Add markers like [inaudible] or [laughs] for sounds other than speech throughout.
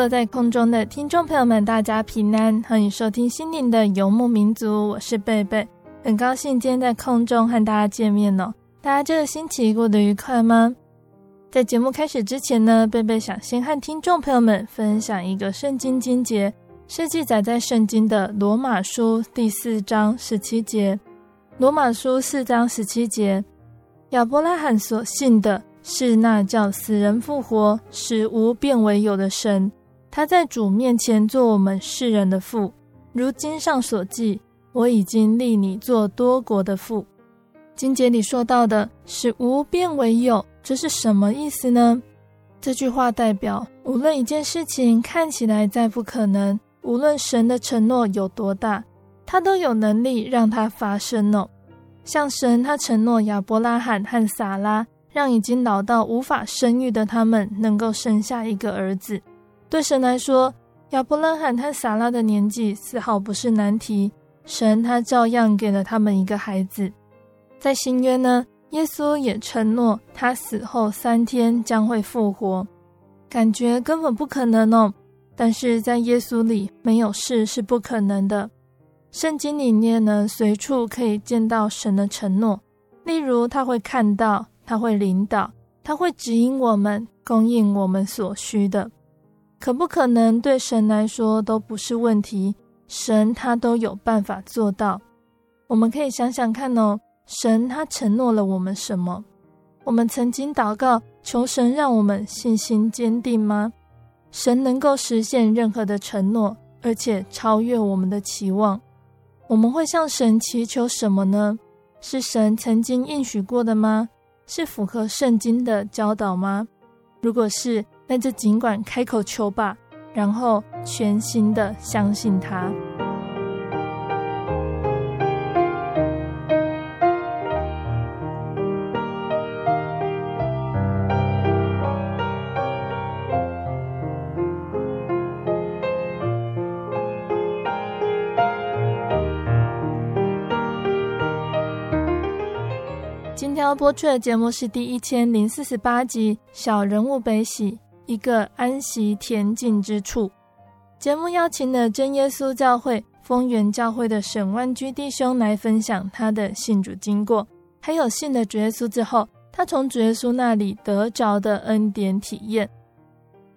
坐在空中的听众朋友们，大家平安，欢迎收听心灵的游牧民族，我是贝贝，很高兴今天在空中和大家见面哦。大家这个星期过得愉快吗？在节目开始之前呢，贝贝想先和听众朋友们分享一个圣经经节，是记载在圣经的罗马书第四章十七节。罗马书四章十七节，亚伯拉罕所信的是那叫死人复活、使无变为有的神。他在主面前做我们世人的父，如经上所记：“我已经立你做多国的父。”经节里说到的是无变为有，这是什么意思呢？这句话代表，无论一件事情看起来再不可能，无论神的承诺有多大，他都有能力让它发生哦。像神，他承诺亚伯拉罕和撒拉，让已经老到无法生育的他们能够生下一个儿子。对神来说，亚伯拉罕和撒拉的年纪丝毫不是难题。神他照样给了他们一个孩子。在新约呢，耶稣也承诺他死后三天将会复活，感觉根本不可能哦。但是在耶稣里，没有事是不可能的。圣经里面呢，随处可以见到神的承诺，例如他会看到，他会领导，他会指引我们，供应我们所需的。可不可能对神来说都不是问题，神他都有办法做到。我们可以想想看哦，神他承诺了我们什么？我们曾经祷告求神让我们信心坚定吗？神能够实现任何的承诺，而且超越我们的期望。我们会向神祈求什么呢？是神曾经应许过的吗？是符合圣经的教导吗？如果是，那就尽管开口求吧，然后全心的相信他。今天要播出的节目是第一千零四十八集《小人物悲喜》。一个安息恬静之处。节目邀请了真耶稣教会丰原教会的沈万居弟兄来分享他的信主经过，还有信了主耶稣之后，他从主耶稣那里得着的恩典体验。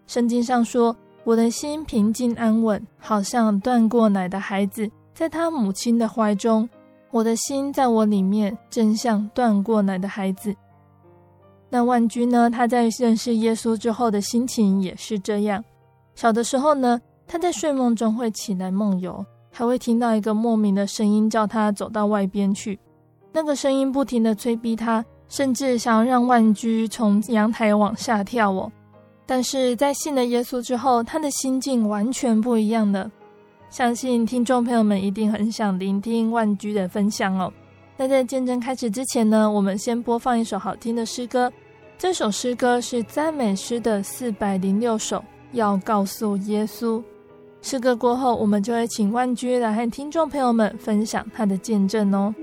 圣经上说：“我的心平静安稳，好像断过奶的孩子在他母亲的怀中。我的心在我里面，真像断过奶的孩子。”那万居呢？他在认识耶稣之后的心情也是这样。小的时候呢，他在睡梦中会起来梦游，还会听到一个莫名的声音叫他走到外边去。那个声音不停地催逼他，甚至想要让万居从阳台往下跳哦。但是在信了耶稣之后，他的心境完全不一样了。相信听众朋友们一定很想聆听万居的分享哦。那在见证开始之前呢，我们先播放一首好听的诗歌。这首诗歌是赞美诗的四百零六首，要告诉耶稣。诗歌过后，我们就会请万居来和听众朋友们分享他的见证哦。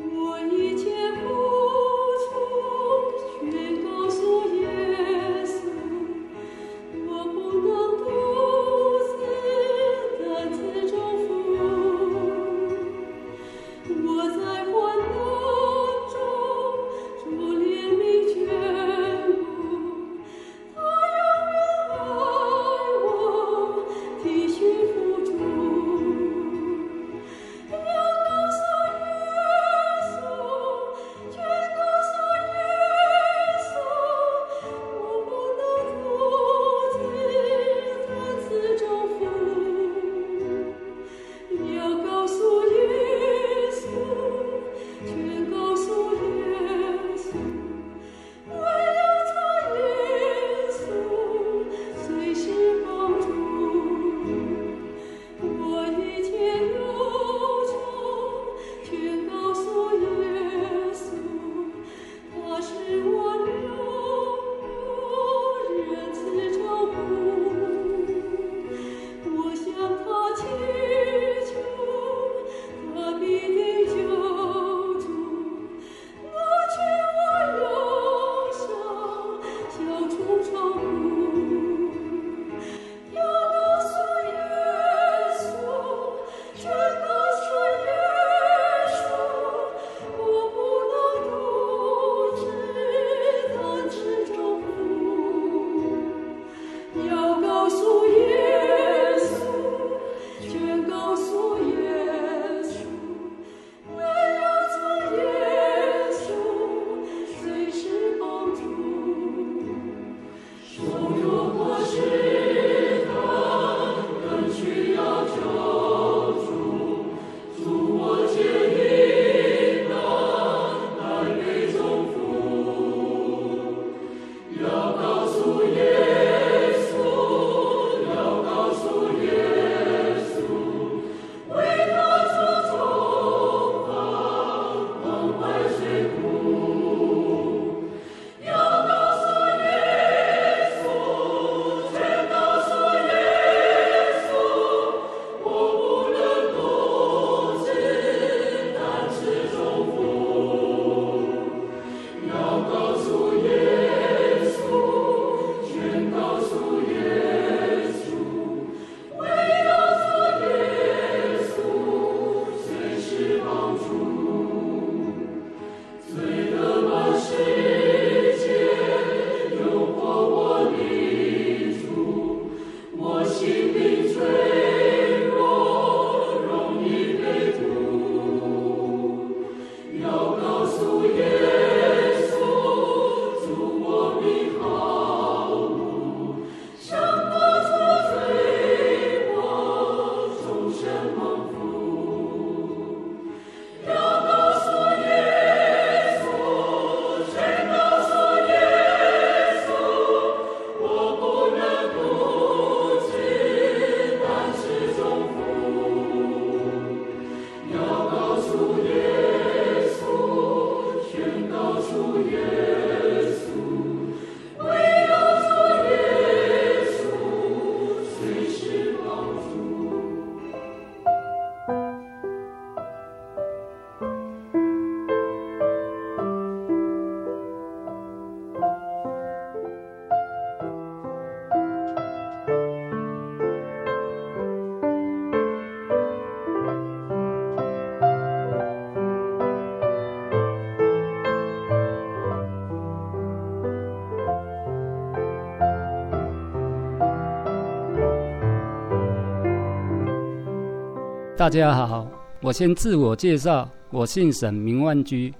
大家好，我先自我介绍，我姓沈，名万居，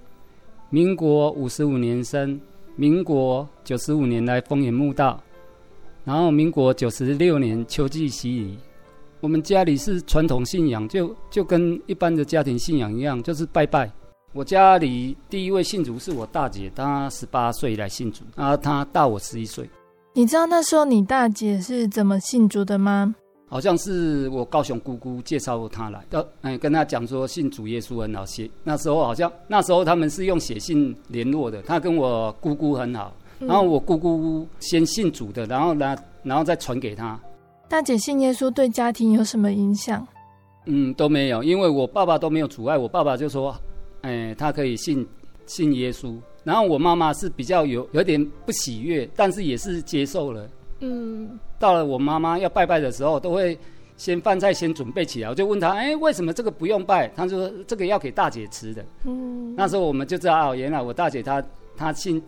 民国五十五年生，民国九十五年来丰原慕道，然后民国九十六年秋季洗礼。我们家里是传统信仰，就就跟一般的家庭信仰一样，就是拜拜。我家里第一位信主是我大姐，她十八岁来信主，啊她大我十一岁。你知道那时候你大姐是怎么信主的吗？好像是我高雄姑姑介绍他来，要嗯跟他讲说信主耶稣很好写。那时候好像那时候他们是用写信联络的，他跟我姑姑很好，然后我姑姑先信主的，然后呢然后再传给他。大姐信耶稣对家庭有什么影响？嗯，都没有，因为我爸爸都没有阻碍，我爸爸就说。哎，他可以信信耶稣，然后我妈妈是比较有有点不喜悦，但是也是接受了。嗯，到了我妈妈要拜拜的时候，都会先饭菜先准备起来，我就问她，哎，为什么这个不用拜？她说这个要给大姐吃的。嗯，那时候我们就知道，哦，原来我大姐她她信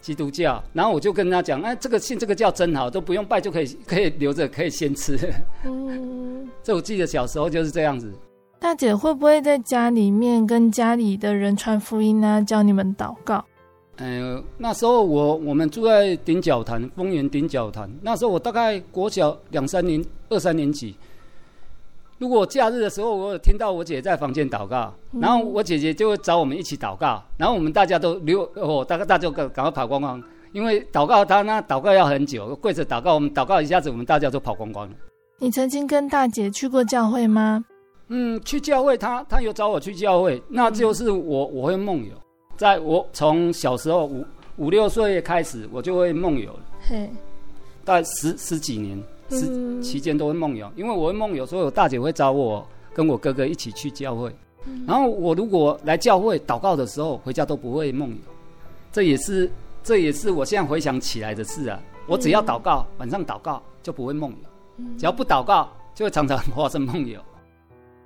基督教，然后我就跟她讲，哎，这个信这个教真好，都不用拜就可以可以留着可以先吃。嗯，[laughs] 这我记得小时候就是这样子。大姐会不会在家里面跟家里的人传福音呢？教你们祷告？呃，那时候我我们住在顶角潭，丰原顶角潭。那时候我大概国小两三年、二三年级。如果假日的时候，我有听到我姐在房间祷告，然后我姐姐就会找我们一起祷告，然后我们大家都留哦，大概大家赶赶快跑光光，因为祷告他那祷告要很久，跪着祷告，我们祷告一下子，我们大家都跑光光了。你曾经跟大姐去过教会吗？嗯，去教会他，他他有找我去教会，那就是我我会梦游，在我从小时候五五六岁开始，我就会梦游了。嘿，大概十十几年，十期间都会梦游，因为我会梦游，所以我大姐会找我跟我哥哥一起去教会。然后我如果来教会祷告的时候，回家都不会梦游，这也是这也是我现在回想起来的事啊。我只要祷告，晚上祷告就不会梦游，只要不祷告，就会常常 [laughs] 发生梦游。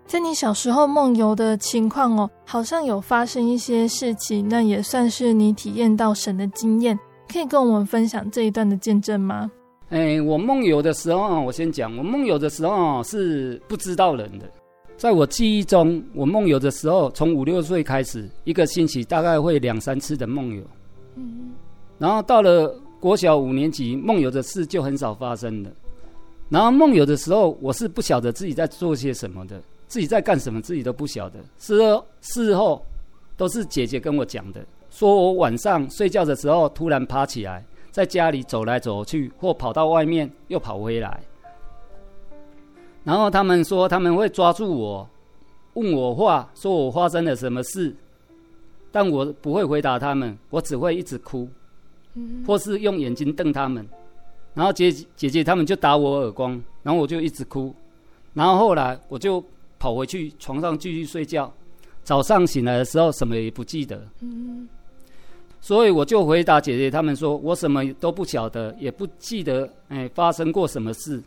在你小时候梦游的情况哦，好像有发生一些事情，那也算是你体验到神的经验，可以跟我们分享这一段的见证吗？哎，我梦游的时候，我先讲，我梦游的时候是不知道人的。在我记忆中，我梦游的时候，从五六岁开始，一个星期大概会两三次的梦游。嗯，然后到了国小五年级，梦游的事就很少发生了。然后梦游的时候，我是不晓得自己在做些什么的。自己在干什么，自己都不晓得。事后事后都是姐姐跟我讲的，说我晚上睡觉的时候突然爬起来，在家里走来走去，或跑到外面又跑回来。然后他们说他们会抓住我，问我话，说我发生了什么事，但我不会回答他们，我只会一直哭，或是用眼睛瞪他们。然后姐姐姐他们就打我耳光，然后我就一直哭。然后后来我就。跑回去床上继续睡觉，早上醒来的时候什么也不记得。嗯，所以我就回答姐姐他们说，我什么都不晓得，也不记得哎发生过什么事。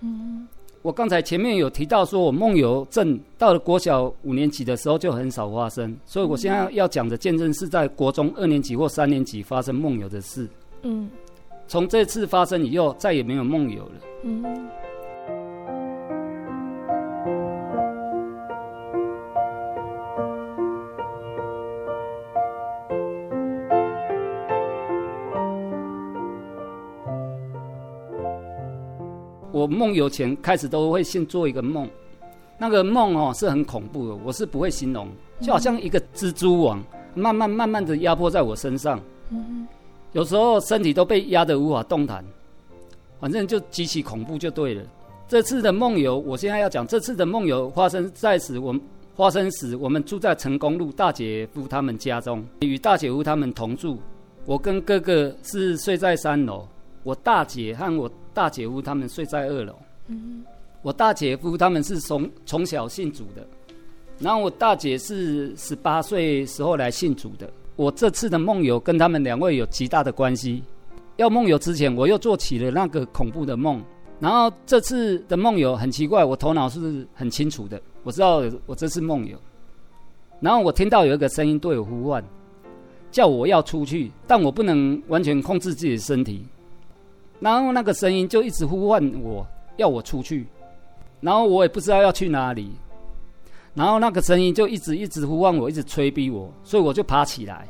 嗯，我刚才前面有提到说我梦游症到了国小五年级的时候就很少发生，所以我现在要讲的见证是在国中二年级或三年级发生梦游的事。嗯，从这次发生以后再也没有梦游了。嗯。我梦游前开始都会先做一个梦，那个梦哦是很恐怖的，我是不会形容，就好像一个蜘蛛网慢慢慢慢的压迫在我身上，有时候身体都被压得无法动弹，反正就极其恐怖就对了。这次的梦游，我现在要讲这次的梦游发生在此，我发生时我们住在成功路大姐夫他们家中，与大姐夫他们同住，我跟哥哥是睡在三楼，我大姐和我。大姐夫他们睡在二楼，嗯，我大姐夫他们是从从小信主的，然后我大姐是十八岁时候来信主的。我这次的梦游跟他们两位有极大的关系。要梦游之前，我又做起了那个恐怖的梦。然后这次的梦游很奇怪，我头脑是很清楚的，我知道我这次梦游。然后我听到有一个声音对我呼唤，叫我要出去，但我不能完全控制自己的身体。然后那个声音就一直呼唤我，要我出去，然后我也不知道要去哪里，然后那个声音就一直一直呼唤我，一直催逼我，所以我就爬起来，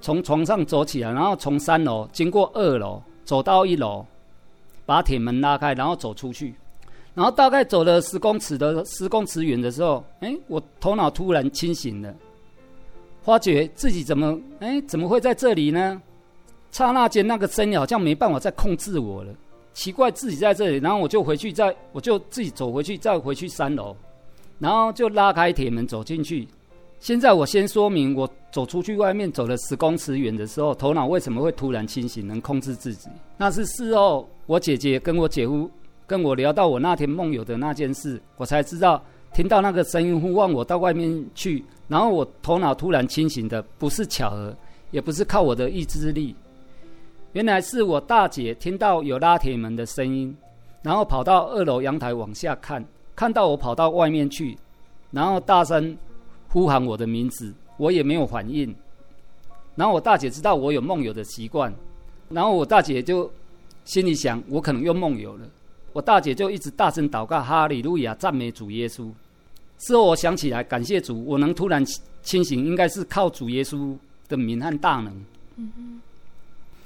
从床上走起来，然后从三楼经过二楼，走到一楼，把铁门拉开，然后走出去。然后大概走了十公尺的十公尺远的时候，哎，我头脑突然清醒了，发觉自己怎么哎怎么会在这里呢？刹那间，那个声音好像没办法再控制我了。奇怪，自己在这里，然后我就回去，再我就自己走回去，再回去三楼，然后就拉开铁门走进去。现在我先说明，我走出去外面走了十公尺远的时候，头脑为什么会突然清醒，能控制自己？那是事后我姐姐跟我姐夫跟我聊到我那天梦游的那件事，我才知道，听到那个声音呼唤我到外面去，然后我头脑突然清醒的，不是巧合，也不是靠我的意志力。原来是我大姐听到有拉铁门的声音，然后跑到二楼阳台往下看，看到我跑到外面去，然后大声呼喊我的名字，我也没有反应。然后我大姐知道我有梦游的习惯，然后我大姐就心里想，我可能又梦游了。我大姐就一直大声祷告：“哈利路亚，赞美主耶稣。”事后我想起来，感谢主，我能突然清醒，应该是靠主耶稣的名和大能。嗯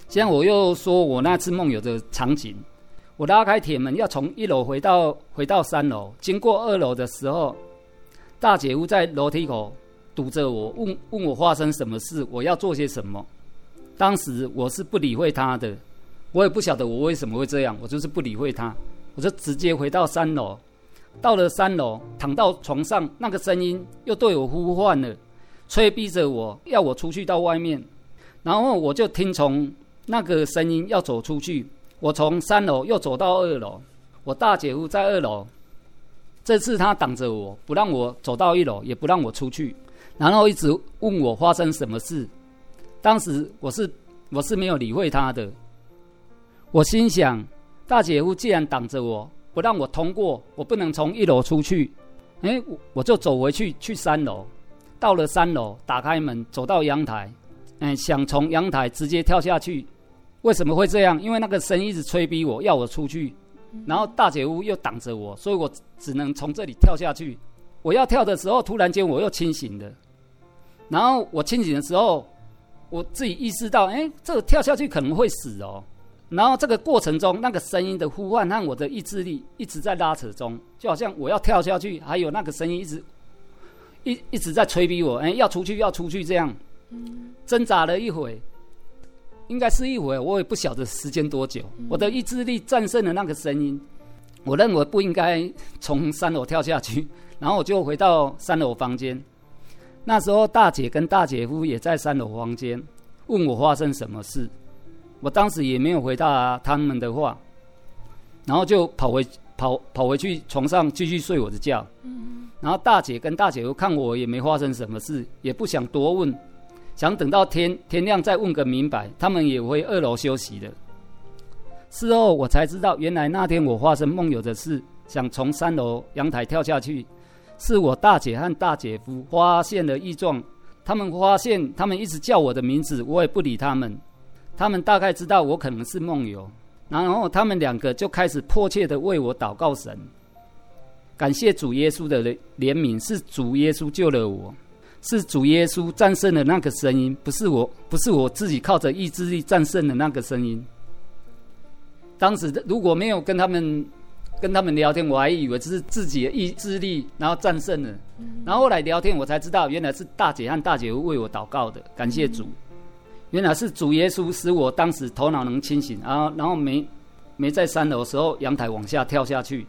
现在我又说我那次梦游的场景，我拉开铁门要从一楼回到回到三楼，经过二楼的时候，大姐夫在楼梯口堵着我，问问我发生什么事，我要做些什么。当时我是不理会他的，我也不晓得我为什么会这样，我就是不理会他，我就直接回到三楼。到了三楼，躺到床上，那个声音又对我呼唤了，催逼着我要我出去到外面，然后我就听从。那个声音要走出去，我从三楼又走到二楼，我大姐夫在二楼，这次他挡着我，不让我走到一楼，也不让我出去，然后一直问我发生什么事。当时我是我是没有理会他的，我心想，大姐夫既然挡着我，不让我通过，我不能从一楼出去，哎，我就走回去去三楼，到了三楼，打开门走到阳台，嗯，想从阳台直接跳下去。为什么会这样？因为那个声音一直催逼我要我出去，然后大姐屋又挡着我，所以我只能从这里跳下去。我要跳的时候，突然间我又清醒了。然后我清醒的时候，我自己意识到，哎，这个跳下去可能会死哦。然后这个过程中，那个声音的呼唤和我的意志力一直在拉扯中，就好像我要跳下去，还有那个声音一直一一直在催逼我，哎，要出去，要出去，这样挣扎了一会。应该是一会，我也不晓得时间多久。我的意志力战胜了那个声音，我认为不应该从三楼跳下去，[laughs] 然后我就回到三楼房间。那时候大姐跟大姐夫也在三楼房间，问我发生什么事。我当时也没有回答他们的话，然后就跑回跑跑回去床上继续睡我的觉。然后大姐跟大姐夫看我也没发生什么事，也不想多问。想等到天天亮再问个明白，他们也回二楼休息了。事后我才知道，原来那天我发生梦游的事，想从三楼阳台跳下去，是我大姐和大姐夫发现了异状。他们发现，他们一直叫我的名字，我也不理他们。他们大概知道我可能是梦游，然后他们两个就开始迫切的为我祷告神，感谢主耶稣的怜悯，是主耶稣救了我。是主耶稣战胜了那个声音，不是我，不是我自己靠着意志力战胜了那个声音。当时如果没有跟他们跟他们聊天，我还以为这是自己的意志力，然后战胜了。然后后来聊天，我才知道原来是大姐和大姐夫为我祷告的，感谢主。原来是主耶稣使我当时头脑能清醒，然后然后没没在三楼的时候阳台往下跳下去。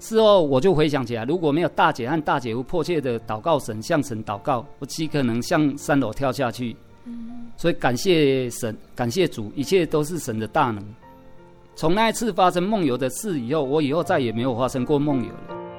事后我就回想起来，如果没有大姐和大姐夫迫切的祷告神，向神祷告，我极可能向三楼跳下去？所以感谢神，感谢主，一切都是神的大能。从那一次发生梦游的事以后，我以后再也没有发生过梦游了。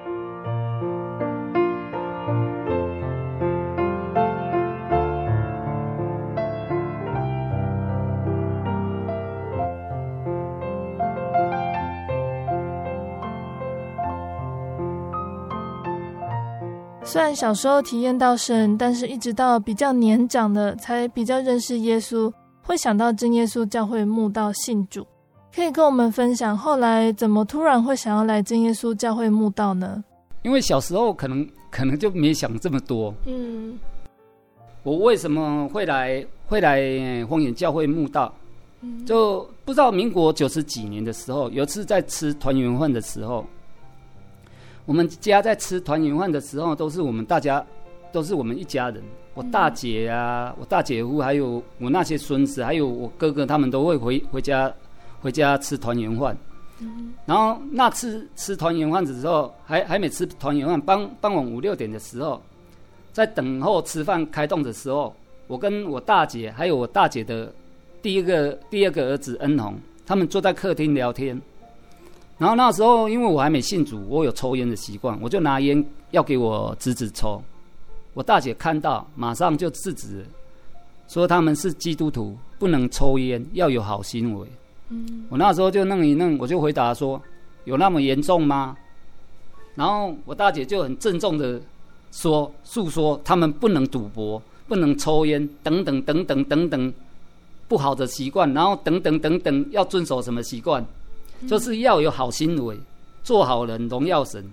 虽然小时候体验到神，但是一直到比较年长的才比较认识耶稣，会想到真耶稣教会慕道信主。可以跟我们分享后来怎么突然会想要来真耶稣教会慕道呢？因为小时候可能可能就没想这么多。嗯，我为什么会来会来荒野教会慕道？嗯，就不知道民国九十几年的时候，有一次在吃团圆饭的时候，我们家在吃团圆饭的时候，都是我们大家都是我们一家人。我大姐啊，我大姐夫，还有我那些孙子，还有我哥哥，他们都会回回家回家吃团圆饭。嗯、然后那次吃团圆饭的时候，还还没吃团圆饭，傍傍晚五六点的时候，在等候吃饭开动的时候，我跟我大姐还有我大姐的第一个第二个儿子恩宏，他们坐在客厅聊天。然后那时候因为我还没信主，我有抽烟的习惯，我就拿烟要给我侄子抽。我大姐看到，马上就制止，说他们是基督徒，不能抽烟，要有好行为。嗯，我那时候就弄一弄，我就回答说：“有那么严重吗？”然后我大姐就很郑重的说：“诉说他们不能赌博，不能抽烟，等等等等等等不好的习惯，然后等等等等要遵守什么习惯，就是要有好行为，做好人，荣耀神。”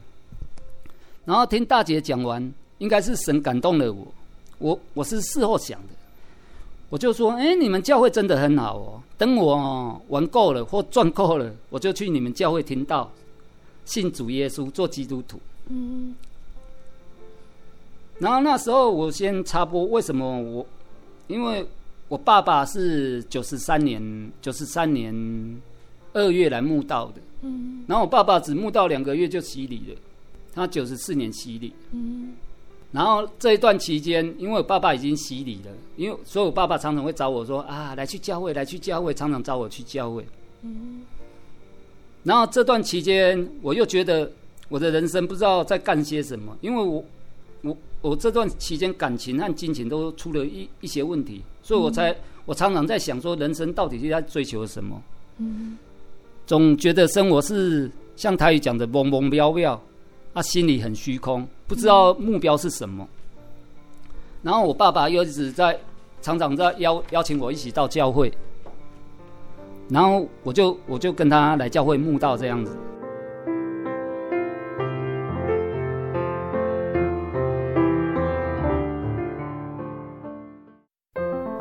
然后听大姐讲完。应该是神感动了我，我我是事后想的，我就说，哎，你们教会真的很好哦。等我玩够了或赚够了，我就去你们教会听到，信主耶稣，做基督徒。嗯。然后那时候我先插播，为什么我？因为我爸爸是九十三年，九十三年二月来墓道的。嗯。然后我爸爸只墓道两个月就洗礼了，他九十四年洗礼。嗯。然后这一段期间，因为我爸爸已经洗礼了，因为所以我爸爸常常会找我说啊，来去教会，来去教会，常常找我去教会。嗯。然后这段期间，我又觉得我的人生不知道在干些什么，因为我我我这段期间感情和金钱都出了一一些问题，所以我才、嗯、我常常在想说，人生到底是在追求什么？嗯。总觉得生活是像台语讲的“懵懵飘飘”。他心里很虚空，不知道目标是什么。然后我爸爸又一直在，厂长在邀邀请我一起到教会。然后我就我就跟他来教会慕道这样子。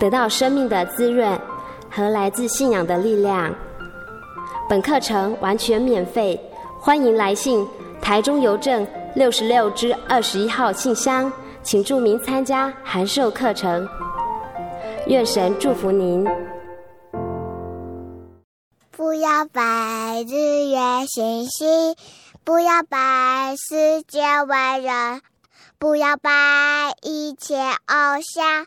得到生命的滋润和来自信仰的力量。本课程完全免费，欢迎来信台中邮政六十六支二十一号信箱，请注明参加函授课程。愿神祝福您。不要拜日月星星，不要拜世界万人，不要拜一切偶像，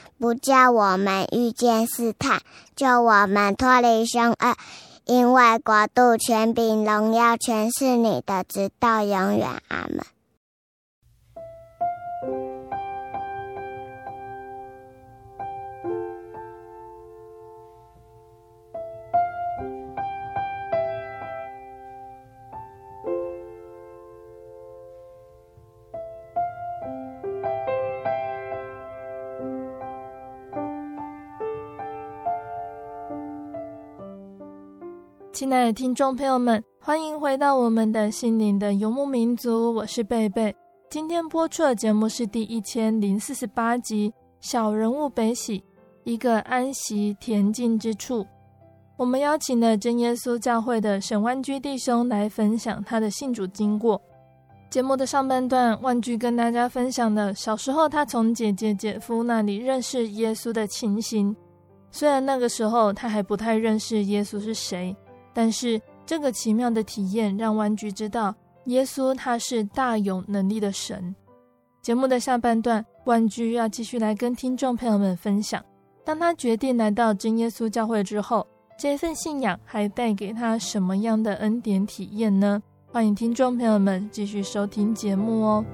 不叫我们遇见试探，救我们脱离凶恶。因为国度、权柄、荣耀，全是你的，直到永远。阿门。亲爱的听众朋友们，欢迎回到我们的心灵的游牧民族，我是贝贝。今天播出的节目是第一千零四十八集《小人物悲喜》，一个安息恬静之处。我们邀请了真耶稣教会的沈万居弟兄来分享他的信主经过。节目的上半段，万居跟大家分享了小时候他从姐姐、姐夫那里认识耶稣的情形。虽然那个时候他还不太认识耶稣是谁，但是这个奇妙的体验让万居知道，耶稣他是大有能力的神。节目的下半段，万居要继续来跟听众朋友们分享，当他决定来到真耶稣教会之后，这份信仰还带给他什么样的恩典体验呢？欢迎听众朋友们继续收听节目哦。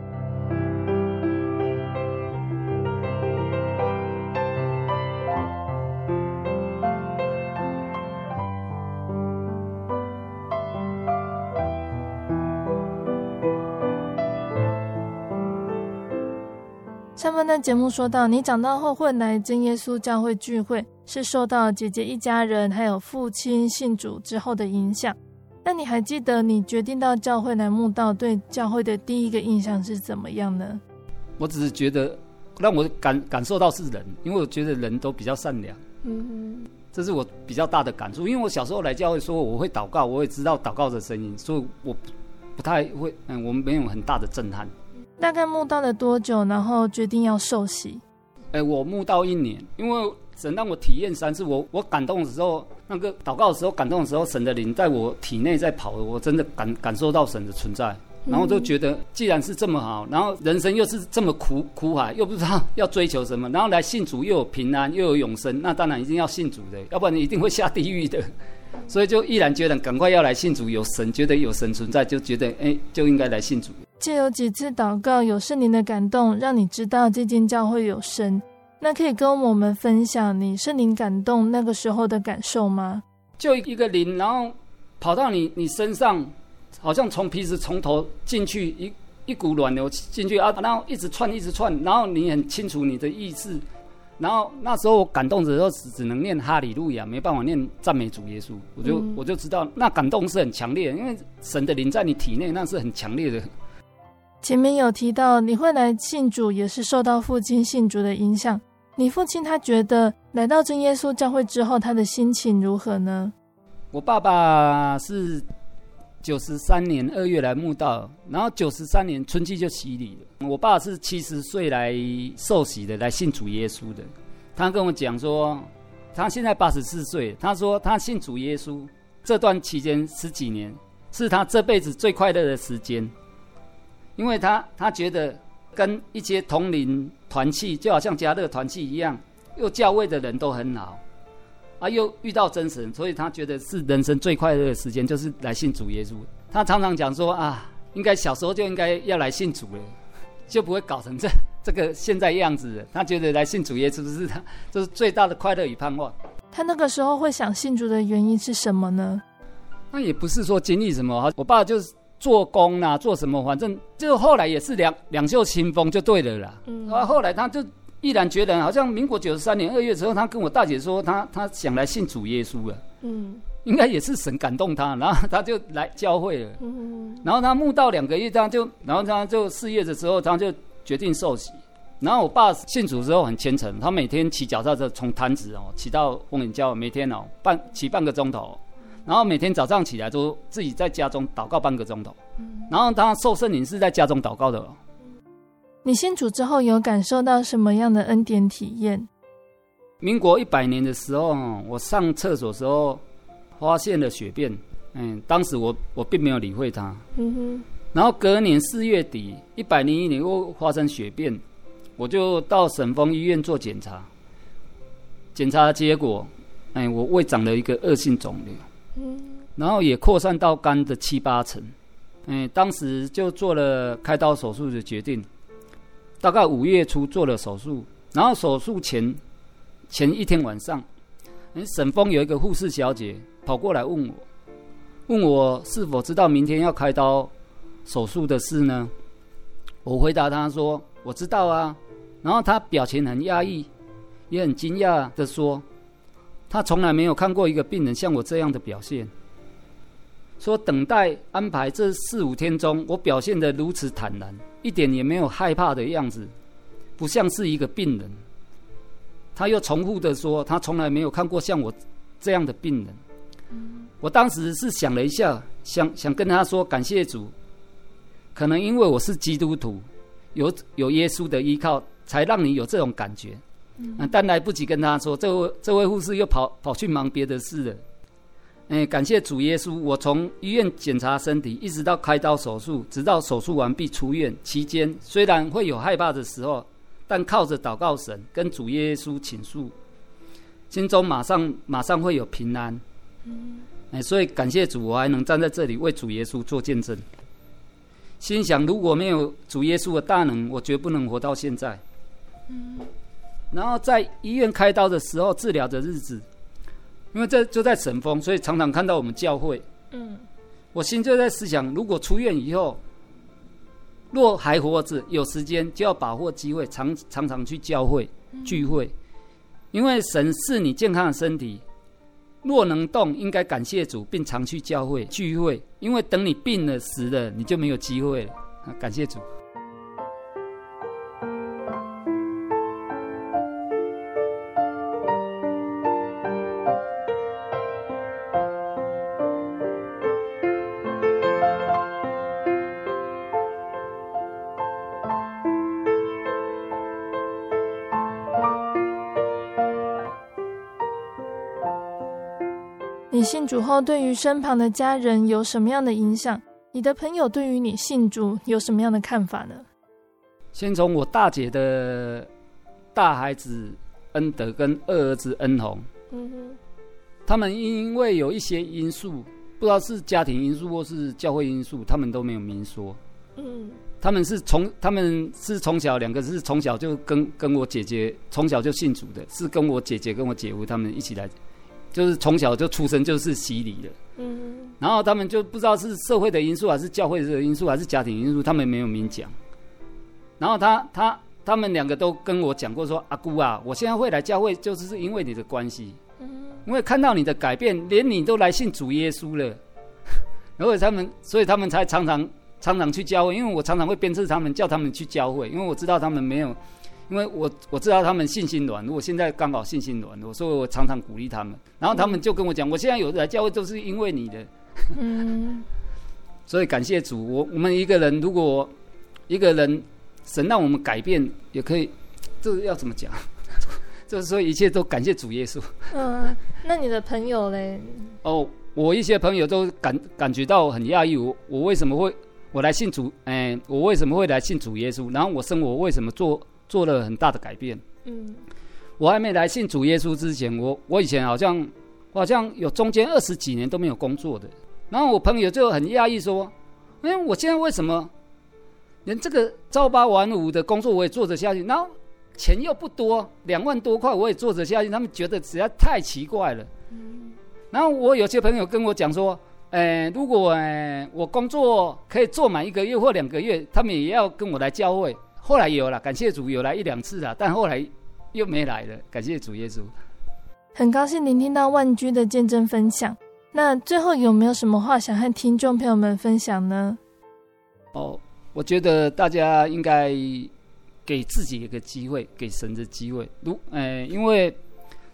上面的节目说到，你长大后会来真耶稣教会聚会，是受到姐姐一家人还有父亲信主之后的影响。那你还记得你决定到教会来慕道，对教会的第一个印象是怎么样呢？我只是觉得让我感感受到是人，因为我觉得人都比较善良。嗯哼，这是我比较大的感触。因为我小时候来教会说我会祷告，我也知道祷告的声音，所以我不太会，嗯，我们没有很大的震撼。大概慕道了多久，然后决定要受洗？哎，我慕道一年，因为。神让我体验三次，我我感动的时候，那个祷告的时候，感动的时候，神的灵在我体内在跑，我真的感感受到神的存在，然后就觉得，既然是这么好，然后人生又是这么苦苦海，又不知道要追求什么，然后来信主又有平安又有永生，那当然一定要信主的，要不然你一定会下地狱的，所以就毅然决然赶快要来信主，有神觉得有神存在，就觉得哎就应该来信主。借有几次祷告，有圣灵的感动，让你知道这间教会有神。那可以跟我们分享你圣灵感动那个时候的感受吗？就一个灵，然后跑到你你身上，好像从鼻子从头进去一一股暖流进去啊，然后一直窜一直窜，然后你很清楚你的意志，然后那时候我感动的时候只只能念哈利路亚，没办法念赞美主耶稣，我就、嗯、我就知道那感动是很强烈的，因为神的灵在你体内，那是很强烈的。前面有提到你会来信主，也是受到父亲信主的影响。你父亲他觉得来到真耶稣教会之后，他的心情如何呢？我爸爸是九十三年二月来慕道，然后九十三年春季就洗礼了。我爸是七十岁来受洗的，来信主耶稣的。他跟我讲说，他现在八十四岁，他说他信主耶稣这段期间十几年，是他这辈子最快乐的时间，因为他他觉得。跟一些同龄团契，就好像家乐团契一样，又教会的人都很好，啊，又遇到真神，所以他觉得是人生最快乐的时间，就是来信主耶稣。他常常讲说啊，应该小时候就应该要来信主了，就不会搞成这这个现在样子。他觉得来信主耶稣是他这是最大的快乐与盼望。他那个时候会想信主的原因是什么呢？那也不是说经历什么，我爸就是。做工啊，做什么？反正就后来也是两两袖清风就对了啦。嗯，然后后来他就毅然决然，好像民国九十三年二月之后，他跟我大姐说他，他他想来信主耶稣了。嗯，应该也是神感动他，然后他就来教会了。嗯，然后他慕道两个月，他就然后他就四月的时候，他就决定受洗。然后我爸信主之后很虔诚，他每天骑脚踏车从潭子哦骑到丰原教，每天哦半骑半个钟头。然后每天早上起来都自己在家中祷告半个钟头，然后他受圣灵是在家中祷告的。你信主之后有感受到什么样的恩典体验？民国一百年的时候，我上厕所的时候发现了血便，嗯，当时我我并没有理会它。嗯哼。然后隔年四月底，一百零一年又发生血便，我就到省丰医院做检查，检查的结果，哎，我胃长了一个恶性肿瘤。然后也扩散到肝的七八成，嗯，当时就做了开刀手术的决定，大概五月初做了手术，然后手术前前一天晚上，嗯，省丰有一个护士小姐跑过来问我，问我是否知道明天要开刀手术的事呢？我回答她说我知道啊，然后她表情很压抑，也很惊讶地说。他从来没有看过一个病人像我这样的表现。说等待安排这四五天中，我表现得如此坦然，一点也没有害怕的样子，不像是一个病人。他又重复的说，他从来没有看过像我这样的病人。我当时是想了一下，想想跟他说感谢主，可能因为我是基督徒，有有耶稣的依靠，才让你有这种感觉。但来不及跟他说，这位这位护士又跑跑去忙别的事了。哎，感谢主耶稣，我从医院检查身体，一直到开刀手术，直到手术完毕出院期间，虽然会有害怕的时候，但靠着祷告神，跟主耶稣倾诉，心中马上马上会有平安。哎，所以感谢主，我还能站在这里为主耶稣做见证。心想，如果没有主耶稣的大能，我绝不能活到现在。嗯。然后在医院开刀的时候，治疗的日子，因为这就在神丰，所以常常看到我们教会。嗯，我心就在思想，如果出院以后，若还活着，有时间就要把握机会，常常常去教会聚会，因为神赐你健康的身体，若能动，应该感谢主，并常去教会聚会，因为等你病了死了，你就没有机会了。感谢主。你信主后，对于身旁的家人有什么样的影响？你的朋友对于你信主有什么样的看法呢？先从我大姐的大孩子恩德跟二儿子恩宏，嗯，他们因为有一些因素，不知道是家庭因素或是教会因素，他们都没有明说。嗯，他们是从他们是从小两个是从小就跟跟我姐姐从小就信主的，是跟我姐姐跟我姐夫他们一起来。就是从小就出生就是洗礼的，嗯，然后他们就不知道是社会的因素还是教会的因素还是家庭因素，他们没有明讲。然后他他他们两个都跟我讲过说，阿姑啊，我现在会来教会就是是因为你的关系，嗯，因为看到你的改变，连你都来信主耶稣了，[laughs] 然后他们所以他们才常常常常去教会，因为我常常会鞭策他们叫他们去教会，因为我知道他们没有。因为我我知道他们信心软，我现在刚好信心软，所以我常常鼓励他们。然后他们就跟我讲，我现在有来教会都是因为你的。嗯。[laughs] 所以感谢主，我我们一个人如果一个人神让我们改变，也可以，这要怎么讲？就是说一切都感谢主耶稣。嗯，那你的朋友嘞？哦，我一些朋友都感感觉到很讶异，我我为什么会我来信主？哎，我为什么会来信主耶稣？然后我生活为什么做？做了很大的改变。嗯，我还没来信主耶稣之前，我我以前好像我好像有中间二十几年都没有工作的。然后我朋友就很讶异说：“哎，我现在为什么连这个朝八晚五的工作我也做得下去？然后钱又不多，两万多块我也做得下去？他们觉得实在太奇怪了。”嗯，然后我有些朋友跟我讲说：“哎，如果哎我工作可以做满一个月或两个月，他们也要跟我来教会。”后来有了，感谢主有来一两次啊，但后来又没来了。感谢主耶稣，很高兴聆听到万居的见证分享。那最后有没有什么话想和听众朋友们分享呢？哦，我觉得大家应该给自己一个机会，给神的机会。如，呃，因为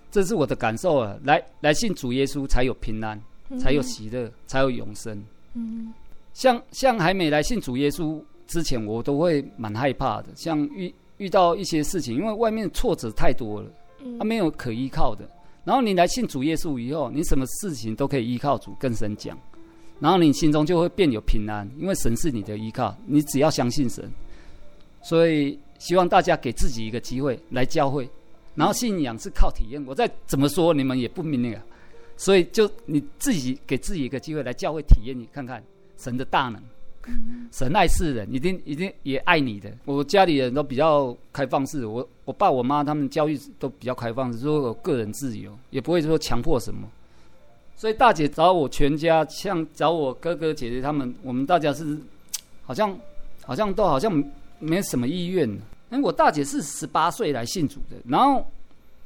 这是我的感受啊，来来信主耶稣才有平安，才有喜乐，嗯、才有永生。嗯，像像还没来信主耶稣。之前我都会蛮害怕的，像遇遇到一些事情，因为外面挫折太多了，嗯，他没有可依靠的。然后你来信主耶稣以后，你什么事情都可以依靠主跟神讲，然后你心中就会变有平安，因为神是你的依靠，你只要相信神。所以希望大家给自己一个机会来教会，然后信仰是靠体验。我再怎么说你们也不明了，所以就你自己给自己一个机会来教会体验，你看看神的大能。神爱世人，一定一定也爱你的。我家里人都比较开放式，我我爸我妈他们教育都比较开放式，说有个人自由，也不会说强迫什么。所以大姐找我全家，像找我哥哥姐姐他们，我们大家是好像好像都好像没什么意愿。因为我大姐是十八岁来信主的，然后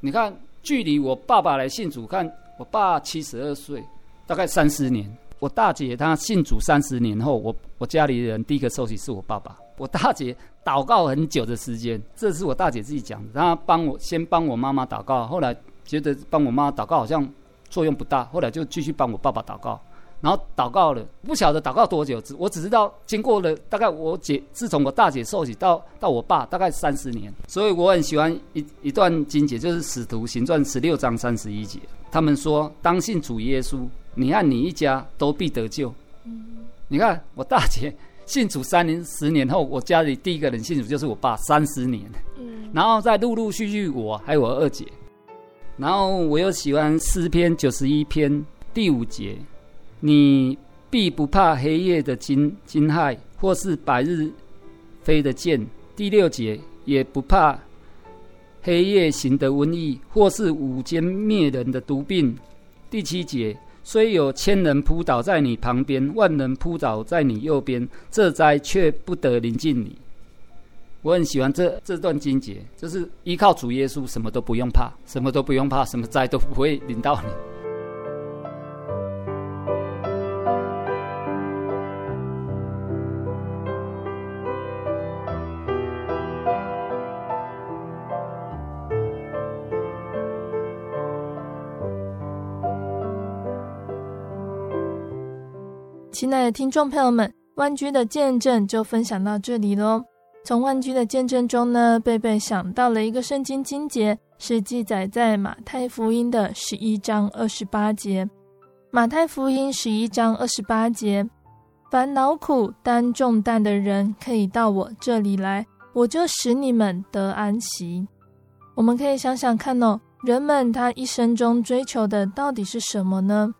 你看距离我爸爸来信主，看我爸七十二岁，大概三十年。我大姐她信主三十年后，我我家里人第一个受洗是我爸爸。我大姐祷告很久的时间，这是我大姐自己讲的。她帮我先帮我妈妈祷告，后来觉得帮我妈祷告好像作用不大，后来就继续帮我爸爸祷告。然后祷告了，不晓得祷告多久，只我只知道经过了大概我姐自从我大姐受洗到到我爸大概三十年，所以我很喜欢一一段经节，就是《使徒行传》十六章三十一节，他们说：“当信主耶稣，你和你一家都必得救。”嗯，你看我大姐信主三年十年后，我家里第一个人信主就是我爸三十年，嗯，然后再陆陆续续我还有我二姐，然后我又喜欢诗篇九十一篇第五节。你必不怕黑夜的惊惊骇，或是白日飞的箭。第六节，也不怕黑夜行的瘟疫，或是午间灭人的毒病。第七节，虽有千人扑倒在你旁边，万人扑倒在你右边，这灾却不得临近你。我很喜欢这这段经节，就是依靠主耶稣，什么都不用怕，什么都不用怕，什么灾都不会临到你。亲爱的听众朋友们，万居的见证就分享到这里喽。从万居的见证中呢，贝贝想到了一个圣经经节，是记载在马太福音的十一章二十八节。马太福音十一章二十八节：烦恼苦担重担的人，可以到我这里来，我就使你们得安息。我们可以想想看哦，人们他一生中追求的到底是什么呢？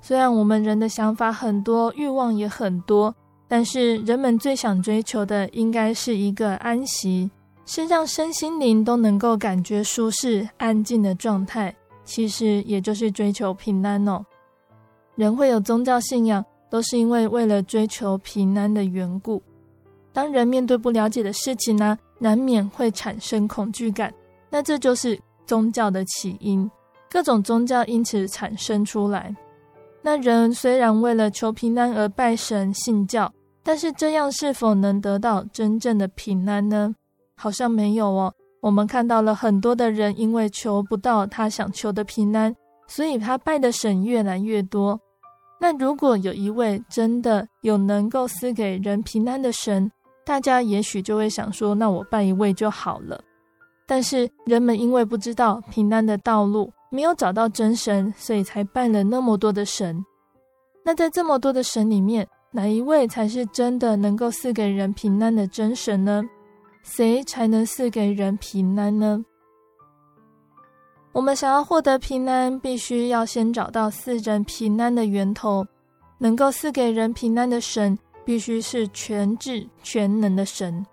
虽然我们人的想法很多，欲望也很多，但是人们最想追求的应该是一个安息，是让身心灵都能够感觉舒适、安静的状态。其实也就是追求平安哦。人会有宗教信仰，都是因为为了追求平安的缘故。当人面对不了解的事情呢，难免会产生恐惧感。那这就是宗教的起因，各种宗教因此产生出来。那人虽然为了求平安而拜神信教，但是这样是否能得到真正的平安呢？好像没有哦。我们看到了很多的人因为求不到他想求的平安，所以他拜的神越来越多。那如果有一位真的有能够赐给人平安的神，大家也许就会想说：那我拜一位就好了。但是人们因为不知道平安的道路。没有找到真神，所以才拜了那么多的神。那在这么多的神里面，哪一位才是真的能够赐给人平安的真神呢？谁才能赐给人平安呢？我们想要获得平安，必须要先找到赐人平安的源头。能够赐给人平安的神，必须是全智全能的神。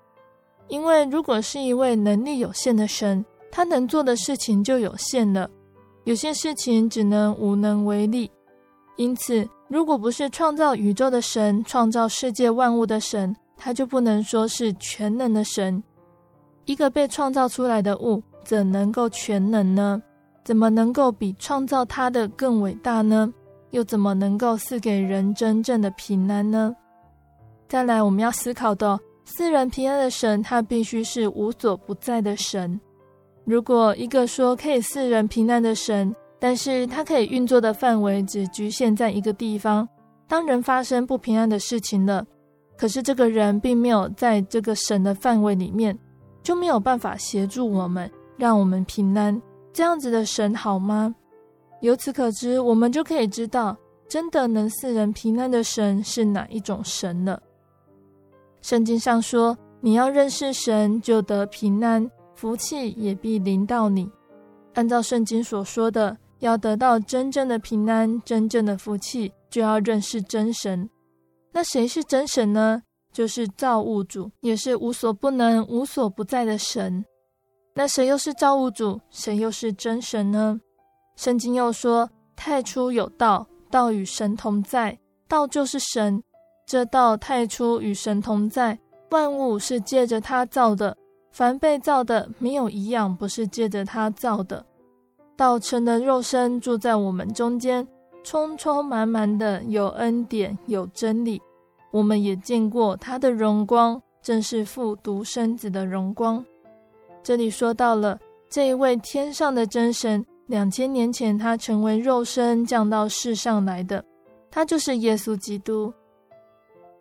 因为如果是一位能力有限的神，他能做的事情就有限了。有些事情只能无能为力，因此，如果不是创造宇宙的神、创造世界万物的神，他就不能说是全能的神。一个被创造出来的物，怎能够全能呢？怎么能够比创造他的更伟大呢？又怎么能够赐给人真正的平安呢？再来，我们要思考的，赐人平安的神，他必须是无所不在的神。如果一个说可以赐人平安的神，但是他可以运作的范围只局限在一个地方，当人发生不平安的事情了，可是这个人并没有在这个神的范围里面，就没有办法协助我们，让我们平安。这样子的神好吗？由此可知，我们就可以知道，真的能赐人平安的神是哪一种神了。圣经上说，你要认识神，就得平安。福气也必临到你。按照圣经所说的，要得到真正的平安、真正的福气，就要认识真神。那谁是真神呢？就是造物主，也是无所不能、无所不在的神。那谁又是造物主？谁又是真神呢？圣经又说：“太初有道，道与神同在，道就是神。这道太初与神同在，万物是借着他造的。”凡被造的，没有一样不是借着他造的。道成的肉身，住在我们中间，充充满满的有恩典，有真理。我们也见过他的荣光，正是父独生子的荣光。这里说到了这一位天上的真神，两千年前他成为肉身降到世上来的。他就是耶稣基督。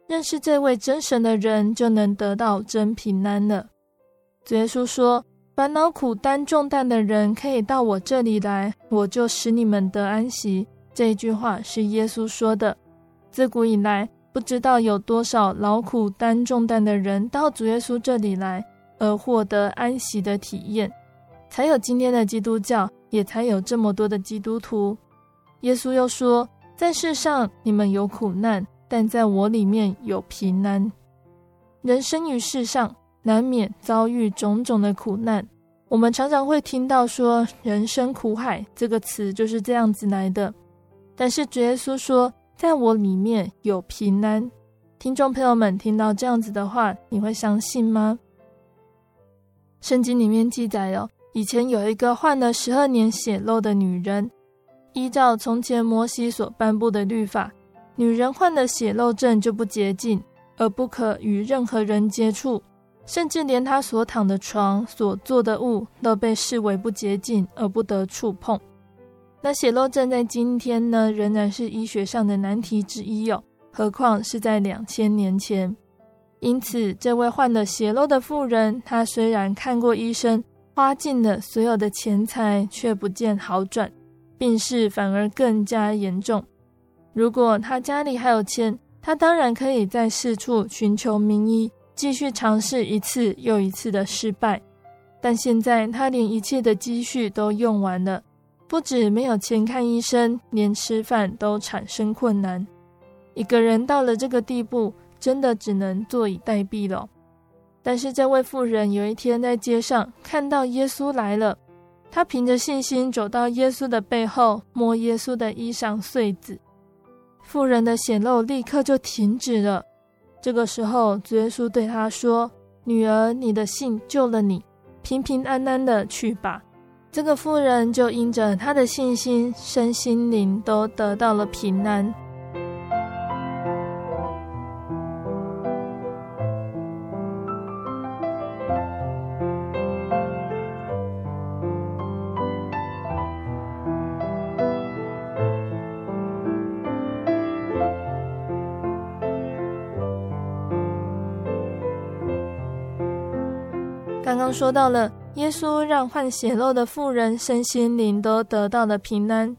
认识这位真神的人，就能得到真平安了。主耶稣说：“烦恼苦担重担的人，可以到我这里来，我就使你们得安息。”这一句话是耶稣说的。自古以来，不知道有多少劳苦担重担的人到主耶稣这里来，而获得安息的体验，才有今天的基督教，也才有这么多的基督徒。耶稣又说：“在世上你们有苦难。”但在我里面有平安。人生于世上，难免遭遇种种的苦难。我们常常会听到说“人生苦海”这个词就是这样子来的。但是主耶稣说，在我里面有平安。听众朋友们听到这样子的话，你会相信吗？圣经里面记载了，以前有一个患了十二年血漏的女人，依照从前摩西所颁布的律法。女人患了血漏症就不洁净，而不可与任何人接触，甚至连她所躺的床、所坐的物都被视为不洁净，而不得触碰。那血漏症在今天呢，仍然是医学上的难题之一哟，何况是在两千年前。因此，这位患了血漏的妇人，她虽然看过医生，花尽了所有的钱财，却不见好转，病势反而更加严重。如果她家里还有钱，她当然可以在四处寻求名医，继续尝试一次又一次的失败。但现在他连一切的积蓄都用完了，不止没有钱看医生，连吃饭都产生困难。一个人到了这个地步，真的只能坐以待毙了。但是这位妇人有一天在街上看到耶稣来了，她凭着信心走到耶稣的背后，摸耶稣的衣裳穗子。妇人的血漏立刻就停止了。这个时候，主耶稣对他说：“女儿，你的信救了你，平平安安的去吧。”这个妇人就因着她的信心，身心灵都得到了平安。说到了，耶稣让患血漏的妇人身心灵都得到了平安。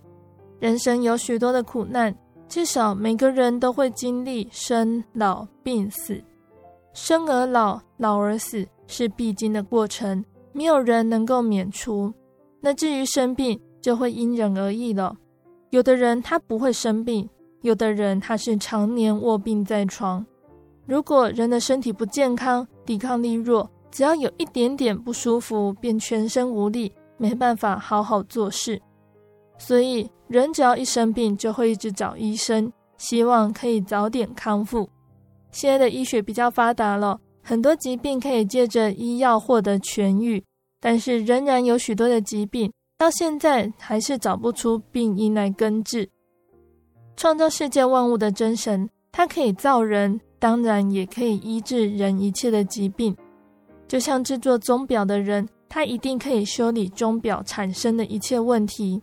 人生有许多的苦难，至少每个人都会经历生老病死。生而老，老而死是必经的过程，没有人能够免除。那至于生病，就会因人而异了。有的人他不会生病，有的人他是常年卧病在床。如果人的身体不健康，抵抗力弱，只要有一点点不舒服，便全身无力，没办法好好做事。所以，人只要一生病，就会一直找医生，希望可以早点康复。现在的医学比较发达了，很多疾病可以借着医药获得痊愈，但是仍然有许多的疾病，到现在还是找不出病因来根治。创造世界万物的真神，他可以造人，当然也可以医治人一切的疾病。就像制作钟表的人，他一定可以修理钟表产生的一切问题。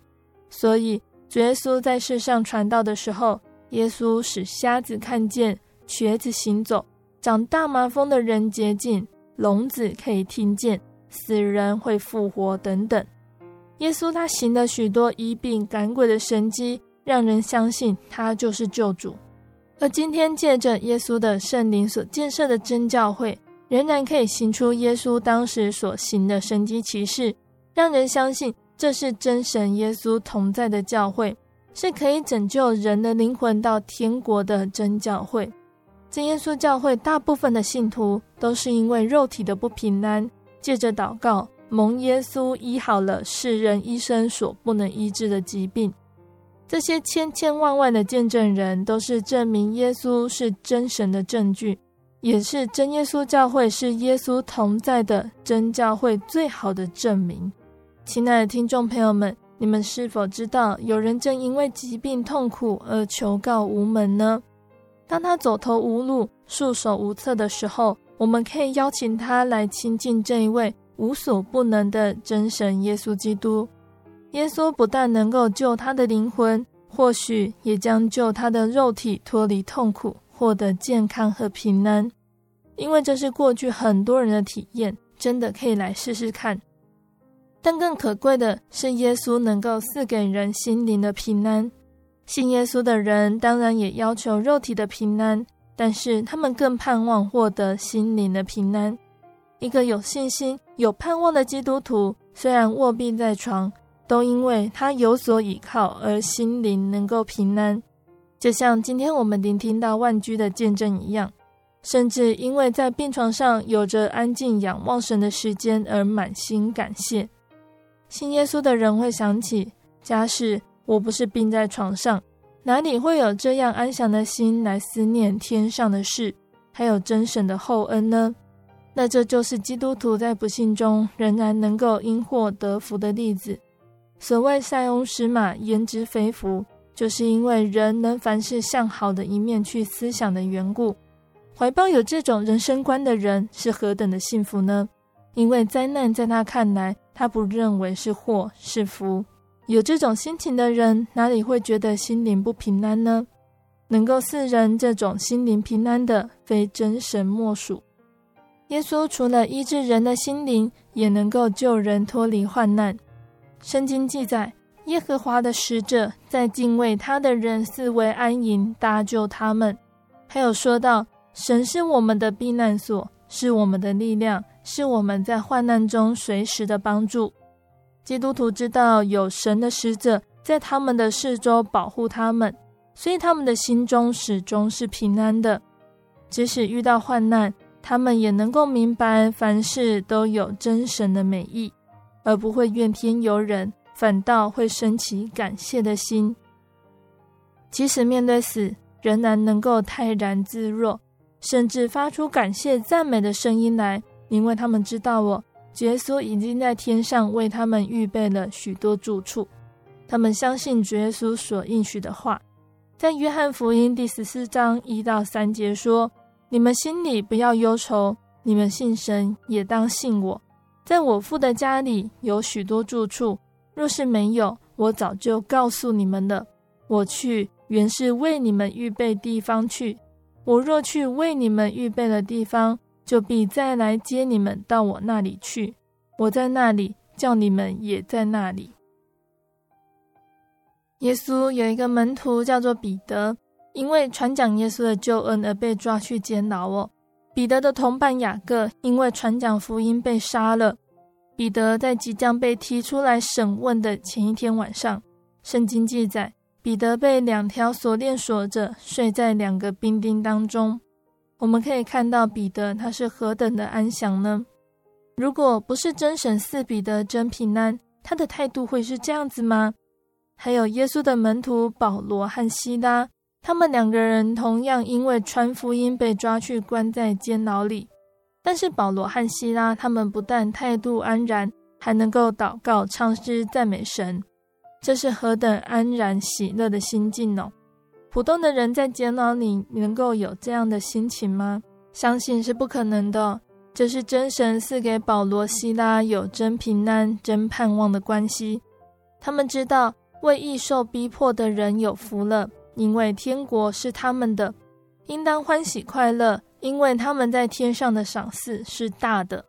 所以，主耶稣在世上传道的时候，耶稣使瞎子看见，瘸子行走，长大麻风的人洁净，聋子可以听见，死人会复活等等。耶稣他行了许多医病赶鬼的神迹，让人相信他就是救主。而今天借着耶稣的圣灵所建设的真教会。仍然可以行出耶稣当时所行的神迹奇事，让人相信这是真神耶稣同在的教会，是可以拯救人的灵魂到天国的真教会。真耶稣教会大部分的信徒都是因为肉体的不平安，借着祷告蒙耶稣医好了世人医生所不能医治的疾病。这些千千万万的见证人，都是证明耶稣是真神的证据。也是真耶稣教会是耶稣同在的真教会最好的证明。亲爱的听众朋友们，你们是否知道有人正因为疾病痛苦而求告无门呢？当他走投无路、束手无策的时候，我们可以邀请他来亲近这一位无所不能的真神耶稣基督。耶稣不但能够救他的灵魂，或许也将救他的肉体脱离痛苦，获得健康和平安。因为这是过去很多人的体验，真的可以来试试看。但更可贵的是，耶稣能够赐给人心灵的平安。信耶稣的人当然也要求肉体的平安，但是他们更盼望获得心灵的平安。一个有信心、有盼望的基督徒，虽然卧病在床，都因为他有所倚靠而心灵能够平安。就像今天我们聆听到万居的见证一样，甚至因为在病床上有着安静仰望神的时间而满心感谢。信耶稣的人会想起，假使。我不是病在床上，哪里会有这样安详的心来思念天上的事，还有真神的厚恩呢？那这就是基督徒在不幸中仍然能够因祸得福的例子。所谓塞翁失马焉知非福，就是因为人能凡事向好的一面去思想的缘故。怀抱有这种人生观的人是何等的幸福呢？因为灾难在他看来，他不认为是祸，是福。有这种心情的人，哪里会觉得心灵不平安呢？能够赐人这种心灵平安的，非真神莫属。耶稣除了医治人的心灵，也能够救人脱离患难。圣经记载，耶和华的使者在敬畏他的人四围安营，搭救他们。还有说到，神是我们的避难所，是我们的力量，是我们在患难中随时的帮助。基督徒知道有神的使者在他们的四周保护他们，所以他们的心中始终是平安的。即使遇到患难，他们也能够明白凡事都有真神的美意，而不会怨天尤人，反倒会升起感谢的心。即使面对死，仍然能够泰然自若，甚至发出感谢赞美的声音来，因为他们知道我。耶稣已经在天上为他们预备了许多住处，他们相信耶稣所应许的话，在约翰福音第十四章一到三节说：“你们心里不要忧愁，你们信神也当信我，在我父的家里有许多住处，若是没有，我早就告诉你们了。我去原是为你们预备地方去，我若去为你们预备了地方。”就必再来接你们到我那里去，我在那里，叫你们也在那里。耶稣有一个门徒叫做彼得，因为传讲耶稣的救恩而被抓去监牢哦。彼得的同伴雅各因为传讲福音被杀了。彼得在即将被提出来审问的前一天晚上，圣经记载，彼得被两条锁链锁着，睡在两个兵丁当中。我们可以看到彼得他是何等的安详呢？如果不是真神赐彼得真平安，他的态度会是这样子吗？还有耶稣的门徒保罗和西拉，他们两个人同样因为传福音被抓去关在监牢里，但是保罗和希拉他们不但态度安然，还能够祷告、唱诗、赞美神，这是何等安然喜乐的心境呢？普通的人在监牢里能够有这样的心情吗？相信是不可能的。这是真神赐给保罗、希拉有真平安、真盼望的关系。他们知道为义受逼迫的人有福了，因为天国是他们的，应当欢喜快乐，因为他们在天上的赏赐是大的。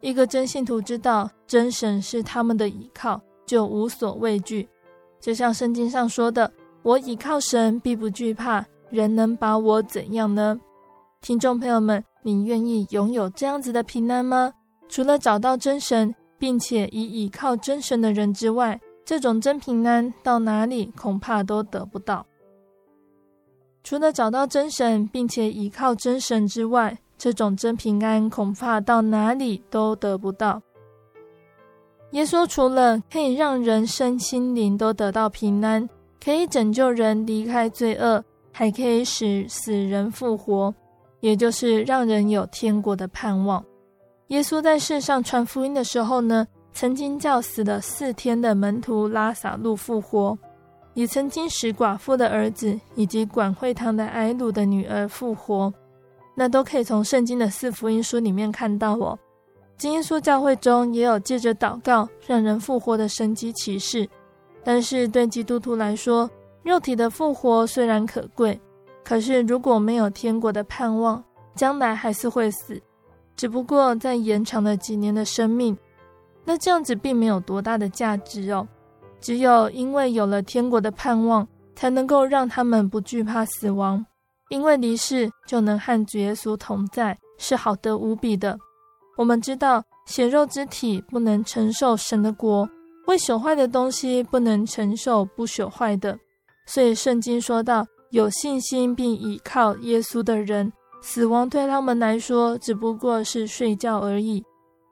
一个真信徒知道真神是他们的依靠，就无所畏惧。就像圣经上说的。我倚靠神，必不惧怕。人能把我怎样呢？听众朋友们，你愿意拥有这样子的平安吗？除了找到真神，并且以倚靠真神的人之外，这种真平安到哪里恐怕都得不到。除了找到真神，并且依靠真神之外，这种真平安恐怕到哪里都得不到。耶稣除了可以让人身心灵都得到平安。可以拯救人离开罪恶，还可以使死人复活，也就是让人有天国的盼望。耶稣在世上传福音的时候呢，曾经叫死了四天的门徒拉撒路复活，也曾经使寡妇的儿子以及管会堂的埃鲁的女儿复活。那都可以从圣经的四福音书里面看到哦。真耶稣教会中也有借着祷告让人复活的神迹奇事。但是对基督徒来说，肉体的复活虽然可贵，可是如果没有天国的盼望，将来还是会死。只不过再延长了几年的生命，那这样子并没有多大的价值哦。只有因为有了天国的盼望，才能够让他们不惧怕死亡，因为离世就能和主耶稣同在，是好的无比的。我们知道血肉之体不能承受神的国，会朽坏的东西不能承受不朽坏的。所以圣经说到，有信心并倚靠耶稣的人，死亡对他们来说只不过是睡觉而已。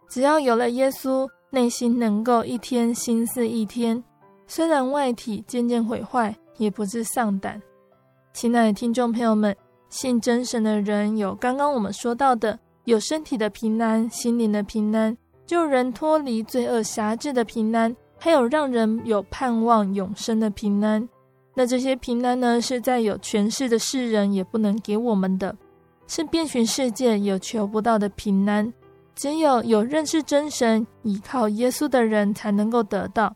只要有了耶稣，内心能够一天心似一天，虽然外体渐渐毁坏，也不致丧胆。亲爱的听众朋友们，信真神的人有刚刚我们说到的，有身体的平安、心灵的平安，救人脱离罪恶辖制的平安，还有让人有盼望永生的平安。那这些平安呢，是在有权势的世人也不能给我们的，是遍寻世界有求不到的平安，只有有认识真神、依靠耶稣的人才能够得到。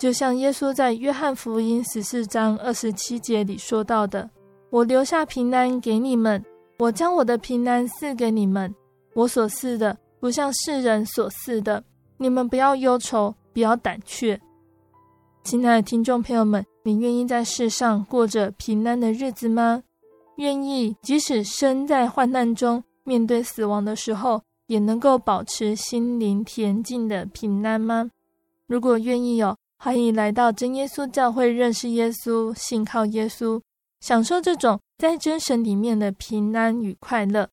就像耶稣在约翰福音十四章二十七节里说到的：“我留下平安给你们，我将我的平安赐给你们。我所赐的，不像世人所赐的。你们不要忧愁，不要胆怯。”亲爱的听众朋友们，你愿意在世上过着平安的日子吗？愿意即使身在患难中，面对死亡的时候，也能够保持心灵恬静的平安吗？如果愿意哦，欢迎来到真耶稣教会，认识耶稣，信靠耶稣，享受这种在真神里面的平安与快乐。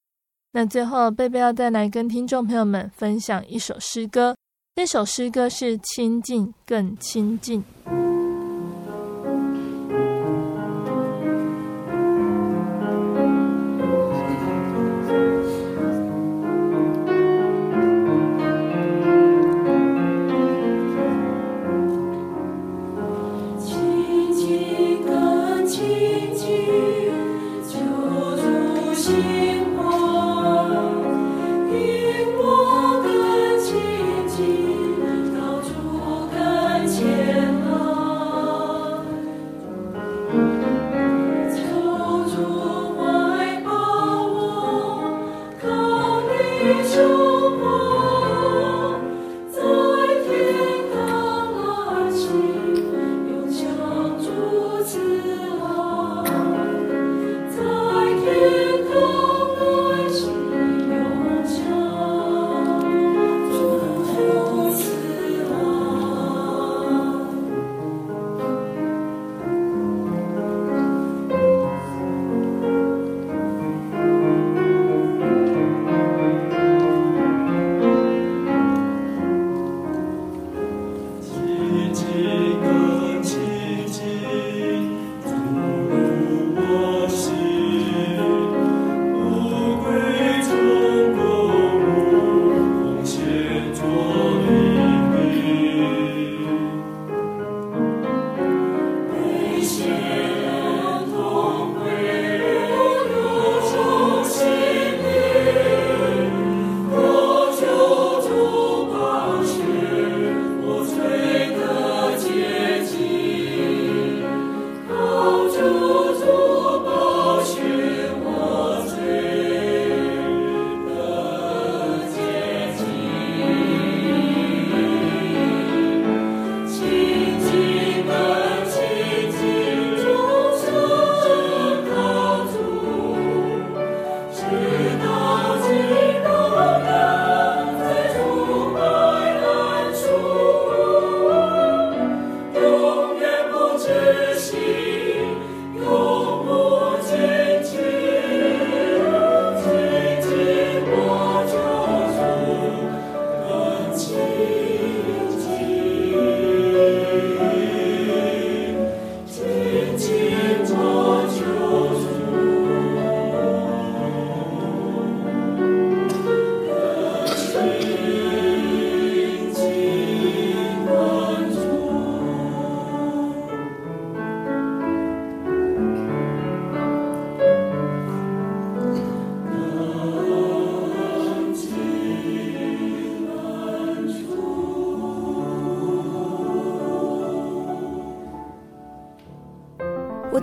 那最后，贝贝要再来跟听众朋友们分享一首诗歌。那首诗歌是亲近，更亲近。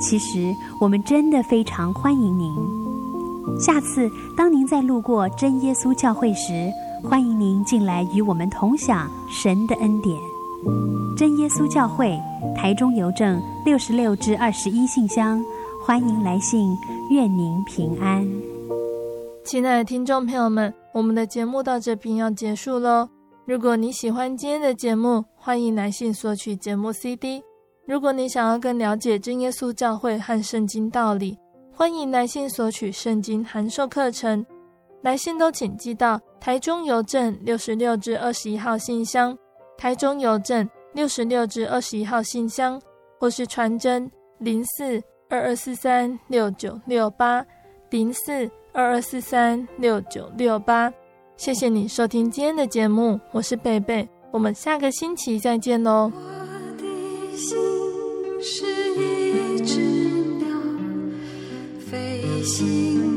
其实我们真的非常欢迎您。下次当您再路过真耶稣教会时，欢迎您进来与我们同享神的恩典。真耶稣教会台中邮政六十六至二十一信箱，欢迎来信，愿您平安。亲爱的听众朋友们，我们的节目到这边要结束喽。如果你喜欢今天的节目，欢迎来信索取节目 CD。如果你想要更了解真耶稣教会和圣经道理，欢迎来信索取圣经函授课程，来信都请寄到台中邮政六十六至二十一号信箱，台中邮政六十六至二十一号信箱，或是传真零四二二四三六九六八零四二二四三六九六八。谢谢你收听今天的节目，我是贝贝，我们下个星期再见喽。我的心是一只鸟飞行